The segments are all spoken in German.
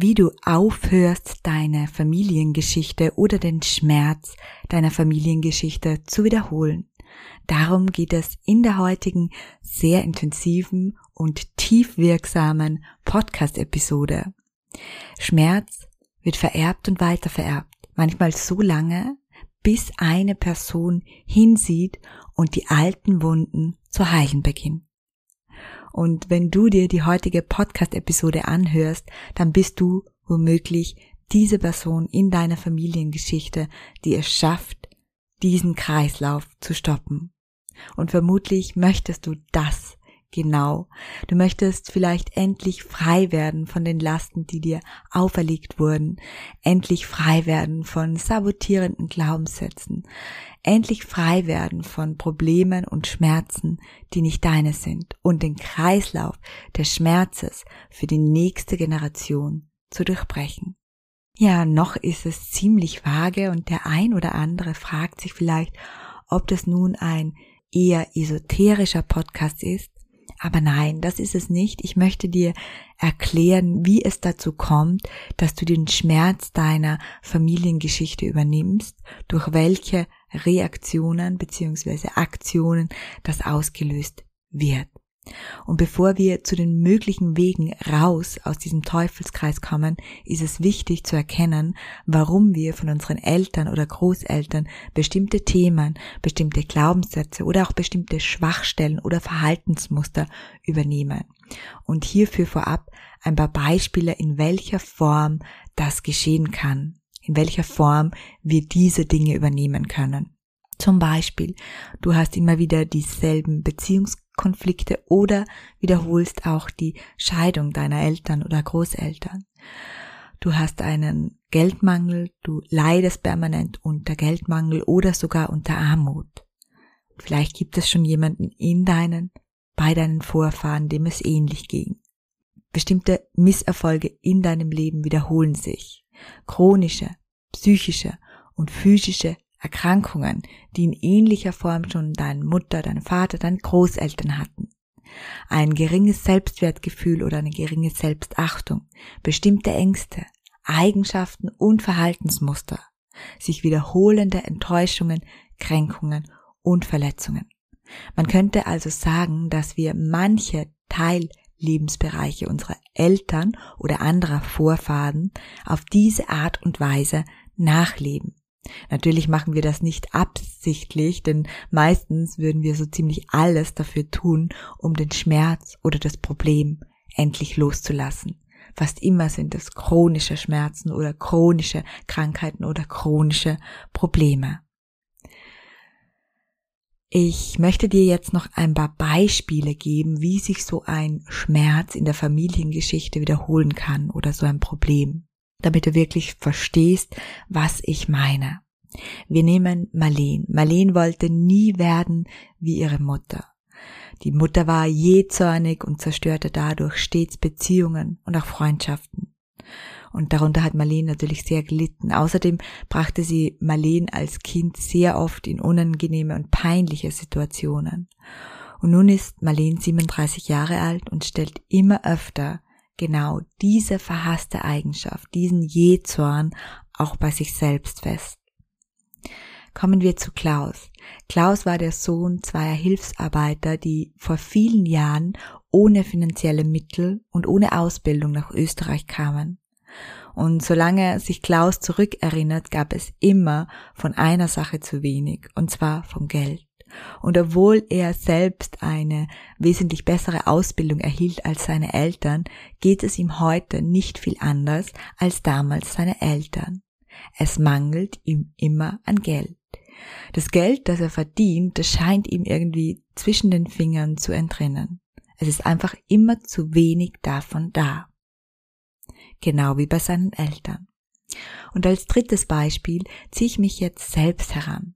Wie du aufhörst, deine Familiengeschichte oder den Schmerz deiner Familiengeschichte zu wiederholen. Darum geht es in der heutigen sehr intensiven und tiefwirksamen Podcast-Episode. Schmerz wird vererbt und weitervererbt, manchmal so lange, bis eine Person hinsieht und die alten Wunden zu heilen beginnen. Und wenn du dir die heutige Podcast-Episode anhörst, dann bist du womöglich diese Person in deiner Familiengeschichte, die es schafft, diesen Kreislauf zu stoppen. Und vermutlich möchtest du das Genau. Du möchtest vielleicht endlich frei werden von den Lasten, die dir auferlegt wurden, endlich frei werden von sabotierenden Glaubenssätzen, endlich frei werden von Problemen und Schmerzen, die nicht deine sind und den Kreislauf des Schmerzes für die nächste Generation zu durchbrechen. Ja, noch ist es ziemlich vage und der ein oder andere fragt sich vielleicht, ob das nun ein eher esoterischer Podcast ist aber nein, das ist es nicht. Ich möchte dir erklären, wie es dazu kommt, dass du den Schmerz deiner Familiengeschichte übernimmst, durch welche Reaktionen bzw. Aktionen das ausgelöst wird. Und bevor wir zu den möglichen Wegen raus aus diesem Teufelskreis kommen, ist es wichtig zu erkennen, warum wir von unseren Eltern oder Großeltern bestimmte Themen, bestimmte Glaubenssätze oder auch bestimmte Schwachstellen oder Verhaltensmuster übernehmen. Und hierfür vorab ein paar Beispiele, in welcher Form das geschehen kann, in welcher Form wir diese Dinge übernehmen können. Zum Beispiel, du hast immer wieder dieselben Beziehungskonflikte oder wiederholst auch die Scheidung deiner Eltern oder Großeltern. Du hast einen Geldmangel, du leidest permanent unter Geldmangel oder sogar unter Armut. Vielleicht gibt es schon jemanden in deinen, bei deinen Vorfahren, dem es ähnlich ging. Bestimmte Misserfolge in deinem Leben wiederholen sich. Chronische, psychische und physische Erkrankungen, die in ähnlicher Form schon deine Mutter, dein Vater, deine Großeltern hatten. Ein geringes Selbstwertgefühl oder eine geringe Selbstachtung, bestimmte Ängste, Eigenschaften und Verhaltensmuster, sich wiederholende Enttäuschungen, Kränkungen und Verletzungen. Man könnte also sagen, dass wir manche Teillebensbereiche unserer Eltern oder anderer Vorfahren auf diese Art und Weise nachleben. Natürlich machen wir das nicht absichtlich, denn meistens würden wir so ziemlich alles dafür tun, um den Schmerz oder das Problem endlich loszulassen. Fast immer sind es chronische Schmerzen oder chronische Krankheiten oder chronische Probleme. Ich möchte dir jetzt noch ein paar Beispiele geben, wie sich so ein Schmerz in der Familiengeschichte wiederholen kann oder so ein Problem damit du wirklich verstehst, was ich meine. Wir nehmen Marleen. Marleen wollte nie werden wie ihre Mutter. Die Mutter war jähzornig und zerstörte dadurch stets Beziehungen und auch Freundschaften. Und darunter hat Marleen natürlich sehr gelitten. Außerdem brachte sie Marleen als Kind sehr oft in unangenehme und peinliche Situationen. Und nun ist Marleen 37 Jahre alt und stellt immer öfter genau diese verhasste Eigenschaft, diesen Jezorn auch bei sich selbst fest. Kommen wir zu Klaus. Klaus war der Sohn zweier Hilfsarbeiter, die vor vielen Jahren ohne finanzielle Mittel und ohne Ausbildung nach Österreich kamen. Und solange sich Klaus zurückerinnert, gab es immer von einer Sache zu wenig, und zwar vom Geld. Und obwohl er selbst eine wesentlich bessere Ausbildung erhielt als seine Eltern, geht es ihm heute nicht viel anders als damals seine Eltern. Es mangelt ihm immer an Geld. Das Geld, das er verdient, das scheint ihm irgendwie zwischen den Fingern zu entrinnen. Es ist einfach immer zu wenig davon da. Genau wie bei seinen Eltern. Und als drittes Beispiel ziehe ich mich jetzt selbst heran.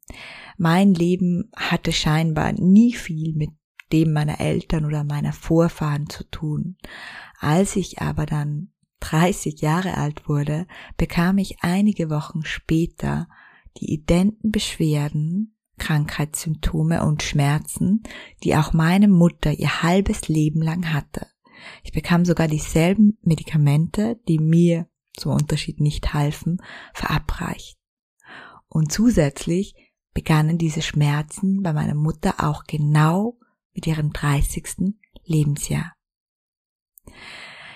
Mein Leben hatte scheinbar nie viel mit dem meiner Eltern oder meiner Vorfahren zu tun. Als ich aber dann 30 Jahre alt wurde, bekam ich einige Wochen später die identen Beschwerden, Krankheitssymptome und Schmerzen, die auch meine Mutter ihr halbes Leben lang hatte. Ich bekam sogar dieselben Medikamente, die mir zum Unterschied nicht halfen, verabreicht. Und zusätzlich begannen diese Schmerzen bei meiner Mutter auch genau mit ihrem 30. Lebensjahr.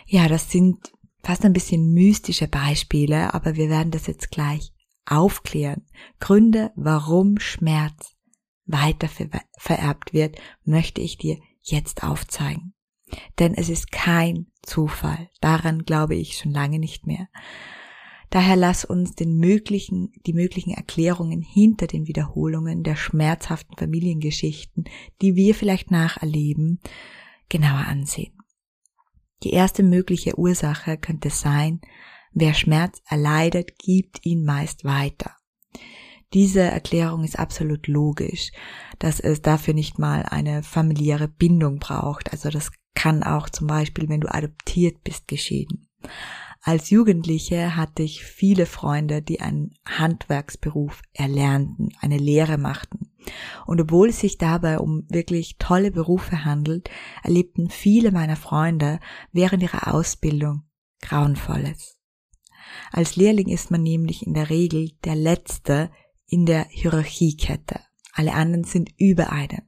Ja, das sind fast ein bisschen mystische Beispiele, aber wir werden das jetzt gleich aufklären. Gründe, warum Schmerz weiter vererbt wird, möchte ich dir jetzt aufzeigen. Denn es ist kein Zufall. Daran glaube ich schon lange nicht mehr. Daher lass uns den möglichen, die möglichen Erklärungen hinter den Wiederholungen der schmerzhaften Familiengeschichten, die wir vielleicht nacherleben, genauer ansehen. Die erste mögliche Ursache könnte sein, wer Schmerz erleidet, gibt ihn meist weiter. Diese Erklärung ist absolut logisch, dass es dafür nicht mal eine familiäre Bindung braucht. Also das kann auch zum Beispiel, wenn du adoptiert bist, geschehen. Als Jugendliche hatte ich viele Freunde, die einen Handwerksberuf erlernten, eine Lehre machten. Und obwohl es sich dabei um wirklich tolle Berufe handelt, erlebten viele meiner Freunde während ihrer Ausbildung Grauenvolles. Als Lehrling ist man nämlich in der Regel der Letzte in der Hierarchiekette. Alle anderen sind über einen.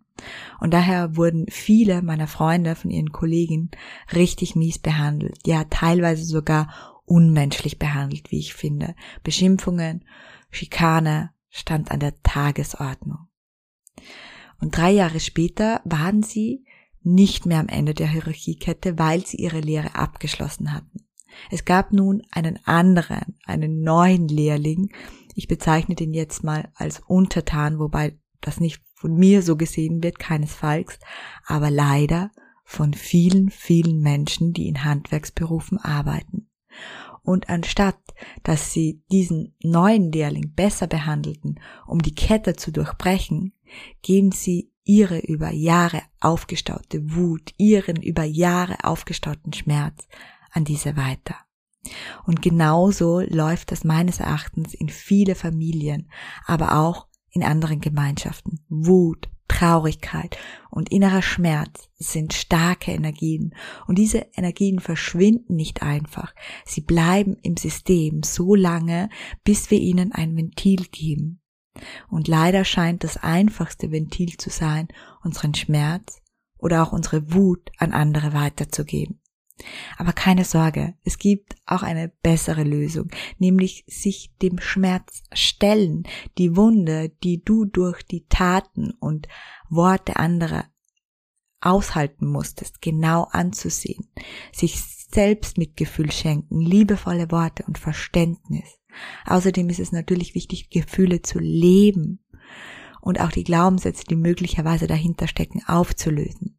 Und daher wurden viele meiner Freunde von ihren Kollegen richtig mies behandelt, ja teilweise sogar unmenschlich behandelt, wie ich finde. Beschimpfungen, Schikane stand an der Tagesordnung. Und drei Jahre später waren sie nicht mehr am Ende der Hierarchiekette, weil sie ihre Lehre abgeschlossen hatten. Es gab nun einen anderen, einen neuen Lehrling. Ich bezeichne den jetzt mal als Untertan, wobei das nicht von mir so gesehen wird, keinesfalls, aber leider von vielen, vielen Menschen, die in Handwerksberufen arbeiten. Und anstatt, dass sie diesen neuen Lehrling besser behandelten, um die Kette zu durchbrechen, geben sie ihre über Jahre aufgestaute Wut, ihren über Jahre aufgestauten Schmerz an diese weiter. Und genauso läuft das meines Erachtens in viele Familien, aber auch in anderen Gemeinschaften. Wut, Traurigkeit und innerer Schmerz sind starke Energien und diese Energien verschwinden nicht einfach. Sie bleiben im System so lange, bis wir ihnen ein Ventil geben. Und leider scheint das einfachste Ventil zu sein, unseren Schmerz oder auch unsere Wut an andere weiterzugeben. Aber keine Sorge, es gibt auch eine bessere Lösung, nämlich sich dem Schmerz stellen, die Wunde, die du durch die Taten und Worte anderer aushalten musstest, genau anzusehen, sich selbst Mitgefühl schenken, liebevolle Worte und Verständnis. Außerdem ist es natürlich wichtig, Gefühle zu leben und auch die Glaubenssätze, die möglicherweise dahinter stecken, aufzulösen.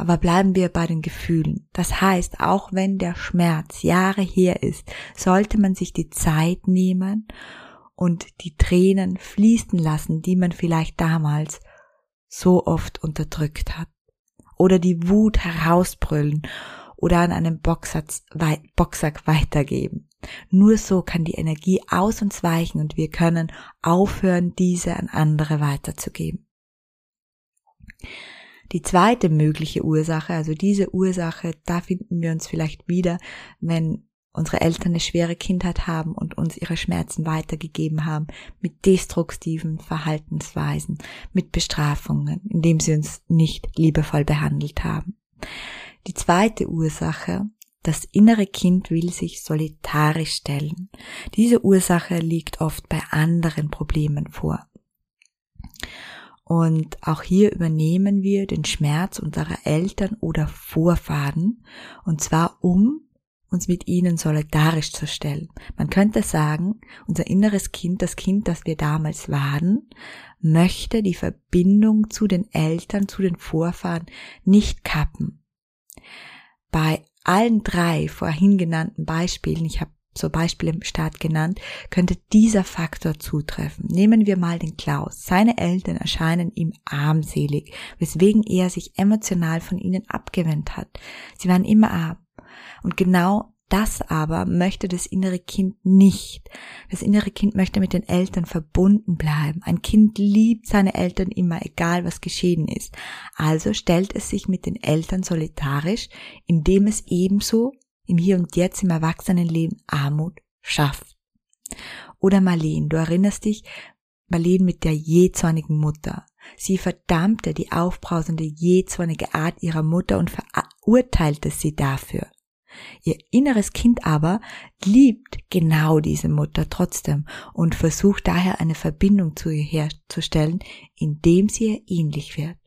Aber bleiben wir bei den Gefühlen. Das heißt, auch wenn der Schmerz Jahre her ist, sollte man sich die Zeit nehmen und die Tränen fließen lassen, die man vielleicht damals so oft unterdrückt hat. Oder die Wut herausbrüllen oder an einem Boxsatz, Boxsack weitergeben. Nur so kann die Energie aus uns weichen und wir können aufhören, diese an andere weiterzugeben. Die zweite mögliche Ursache, also diese Ursache, da finden wir uns vielleicht wieder, wenn unsere Eltern eine schwere Kindheit haben und uns ihre Schmerzen weitergegeben haben mit destruktiven Verhaltensweisen, mit Bestrafungen, indem sie uns nicht liebevoll behandelt haben. Die zweite Ursache, das innere Kind will sich solitarisch stellen. Diese Ursache liegt oft bei anderen Problemen vor. Und auch hier übernehmen wir den Schmerz unserer Eltern oder Vorfahren, und zwar um uns mit ihnen solidarisch zu stellen. Man könnte sagen, unser inneres Kind, das Kind, das wir damals waren, möchte die Verbindung zu den Eltern, zu den Vorfahren nicht kappen. Bei allen drei vorhin genannten Beispielen, ich habe zur Beispiel im Staat genannt, könnte dieser Faktor zutreffen. Nehmen wir mal den Klaus. Seine Eltern erscheinen ihm armselig, weswegen er sich emotional von ihnen abgewendet hat. Sie waren immer arm. Und genau das aber möchte das innere Kind nicht. Das innere Kind möchte mit den Eltern verbunden bleiben. Ein Kind liebt seine Eltern immer, egal was geschehen ist. Also stellt es sich mit den Eltern solidarisch, indem es ebenso im Hier und Jetzt im Erwachsenenleben Armut schafft. Oder Marlene, du erinnerst dich, Marlene mit der jähzornigen Mutter. Sie verdammte die aufbrausende, jähzornige Art ihrer Mutter und verurteilte sie dafür. Ihr inneres Kind aber liebt genau diese Mutter trotzdem und versucht daher eine Verbindung zu ihr herzustellen, indem sie ihr ähnlich wird.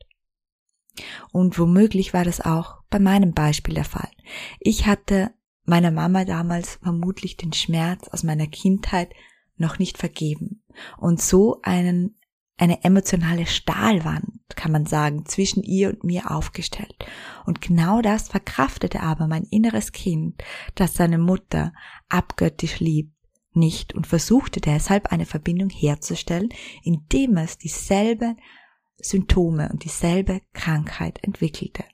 Und womöglich war das auch bei meinem Beispiel der Fall. Ich hatte meiner Mama damals vermutlich den Schmerz aus meiner Kindheit noch nicht vergeben und so einen eine emotionale Stahlwand, kann man sagen, zwischen ihr und mir aufgestellt. Und genau das verkraftete aber mein inneres Kind, das seine Mutter abgöttisch liebt, nicht und versuchte deshalb eine Verbindung herzustellen, indem es dieselben Symptome und dieselbe Krankheit entwickelte.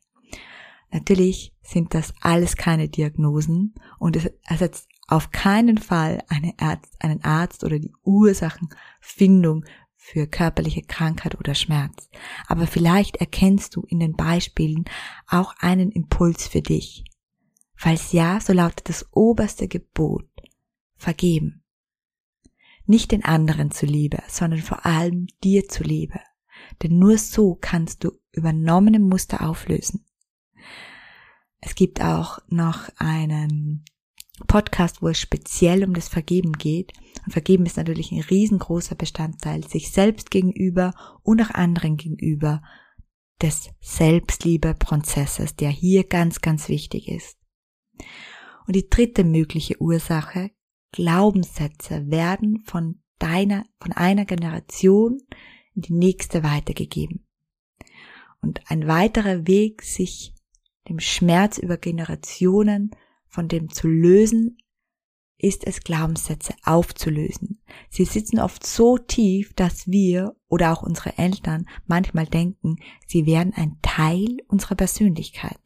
Natürlich sind das alles keine Diagnosen und es ersetzt auf keinen Fall eine Arzt, einen Arzt oder die Ursachenfindung für körperliche Krankheit oder Schmerz. Aber vielleicht erkennst du in den Beispielen auch einen Impuls für dich. Falls ja, so lautet das oberste Gebot vergeben. Nicht den anderen zuliebe, sondern vor allem dir zuliebe. Denn nur so kannst du übernommene Muster auflösen. Es gibt auch noch einen Podcast, wo es speziell um das Vergeben geht. Und Vergeben ist natürlich ein riesengroßer Bestandteil sich selbst gegenüber und auch anderen gegenüber des Selbstliebeprozesses, der hier ganz, ganz wichtig ist. Und die dritte mögliche Ursache, Glaubenssätze werden von deiner, von einer Generation in die nächste weitergegeben. Und ein weiterer Weg, sich dem Schmerz über Generationen von dem zu lösen, ist es Glaubenssätze aufzulösen. Sie sitzen oft so tief, dass wir oder auch unsere Eltern manchmal denken, sie wären ein Teil unserer Persönlichkeit.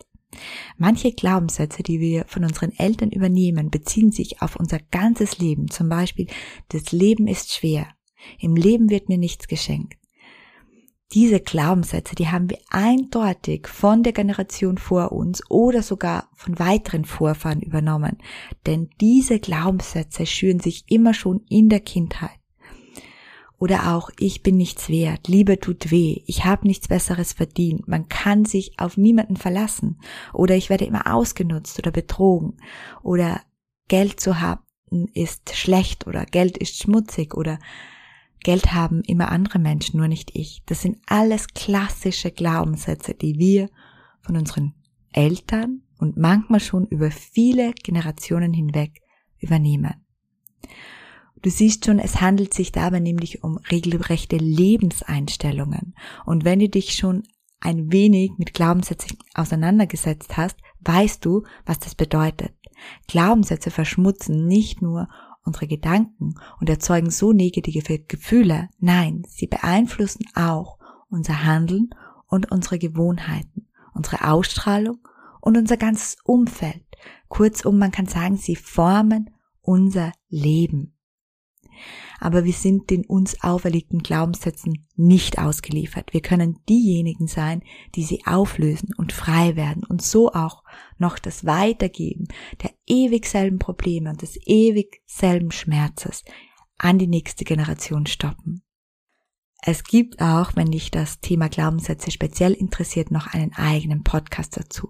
Manche Glaubenssätze, die wir von unseren Eltern übernehmen, beziehen sich auf unser ganzes Leben. Zum Beispiel, das Leben ist schwer. Im Leben wird mir nichts geschenkt diese Glaubenssätze, die haben wir eindeutig von der Generation vor uns oder sogar von weiteren Vorfahren übernommen. Denn diese Glaubenssätze schüren sich immer schon in der Kindheit. Oder auch, ich bin nichts wert, Liebe tut weh, ich habe nichts Besseres verdient, man kann sich auf niemanden verlassen. Oder ich werde immer ausgenutzt oder betrogen. Oder Geld zu haben ist schlecht oder Geld ist schmutzig oder Geld haben immer andere Menschen, nur nicht ich. Das sind alles klassische Glaubenssätze, die wir von unseren Eltern und manchmal schon über viele Generationen hinweg übernehmen. Du siehst schon, es handelt sich dabei nämlich um regelrechte Lebenseinstellungen. Und wenn du dich schon ein wenig mit Glaubenssätzen auseinandergesetzt hast, weißt du, was das bedeutet. Glaubenssätze verschmutzen nicht nur unsere Gedanken und erzeugen so negative Gefühle. Nein, sie beeinflussen auch unser Handeln und unsere Gewohnheiten, unsere Ausstrahlung und unser ganzes Umfeld. Kurzum, man kann sagen, sie formen unser Leben aber wir sind den uns auferlegten Glaubenssätzen nicht ausgeliefert. Wir können diejenigen sein, die sie auflösen und frei werden und so auch noch das Weitergeben der ewig selben Probleme und des ewig selben Schmerzes an die nächste Generation stoppen. Es gibt auch, wenn dich das Thema Glaubenssätze speziell interessiert, noch einen eigenen Podcast dazu.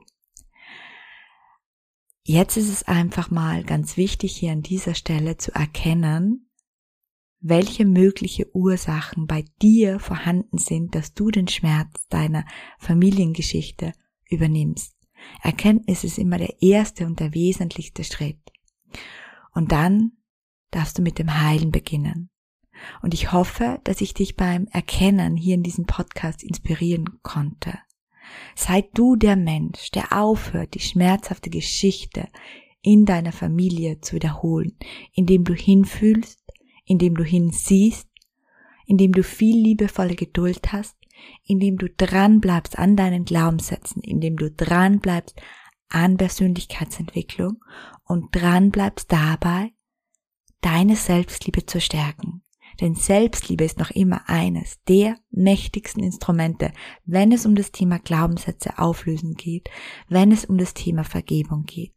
Jetzt ist es einfach mal ganz wichtig, hier an dieser Stelle zu erkennen, welche mögliche Ursachen bei dir vorhanden sind, dass du den Schmerz deiner Familiengeschichte übernimmst. Erkenntnis ist immer der erste und der wesentlichste Schritt. Und dann darfst du mit dem Heilen beginnen. Und ich hoffe, dass ich dich beim Erkennen hier in diesem Podcast inspirieren konnte. Sei du der Mensch, der aufhört, die schmerzhafte Geschichte in deiner Familie zu wiederholen, indem du hinfühlst, indem du hinsiehst, indem du viel liebevolle Geduld hast, indem du dran bleibst an deinen Glaubenssätzen, indem du dran bleibst an Persönlichkeitsentwicklung und dran bleibst dabei, deine Selbstliebe zu stärken. Denn Selbstliebe ist noch immer eines der mächtigsten Instrumente, wenn es um das Thema Glaubenssätze auflösen geht, wenn es um das Thema Vergebung geht.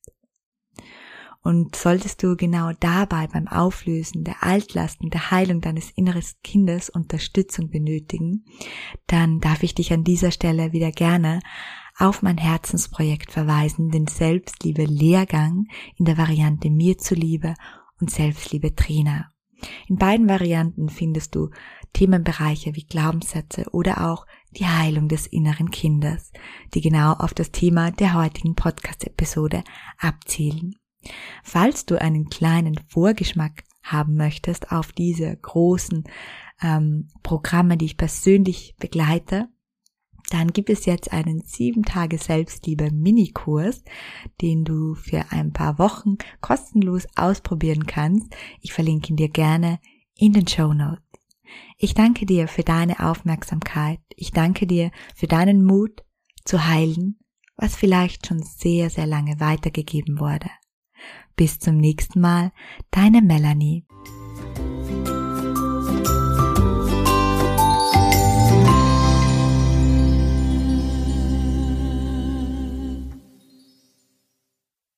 Und solltest du genau dabei beim Auflösen der Altlasten, der Heilung deines inneren Kindes Unterstützung benötigen, dann darf ich dich an dieser Stelle wieder gerne auf mein Herzensprojekt verweisen, den Selbstliebe Lehrgang in der Variante mir zuliebe und Selbstliebe Trainer. In beiden Varianten findest du Themenbereiche wie Glaubenssätze oder auch die Heilung des inneren Kindes, die genau auf das Thema der heutigen Podcast-Episode abzielen. Falls du einen kleinen Vorgeschmack haben möchtest auf diese großen ähm, Programme, die ich persönlich begleite, dann gibt es jetzt einen sieben Tage Selbstliebe Minikurs, den du für ein paar Wochen kostenlos ausprobieren kannst. Ich verlinke ihn dir gerne in den Show Notes. Ich danke dir für deine Aufmerksamkeit. Ich danke dir für deinen Mut zu heilen, was vielleicht schon sehr, sehr lange weitergegeben wurde. Bis zum nächsten Mal, deine Melanie.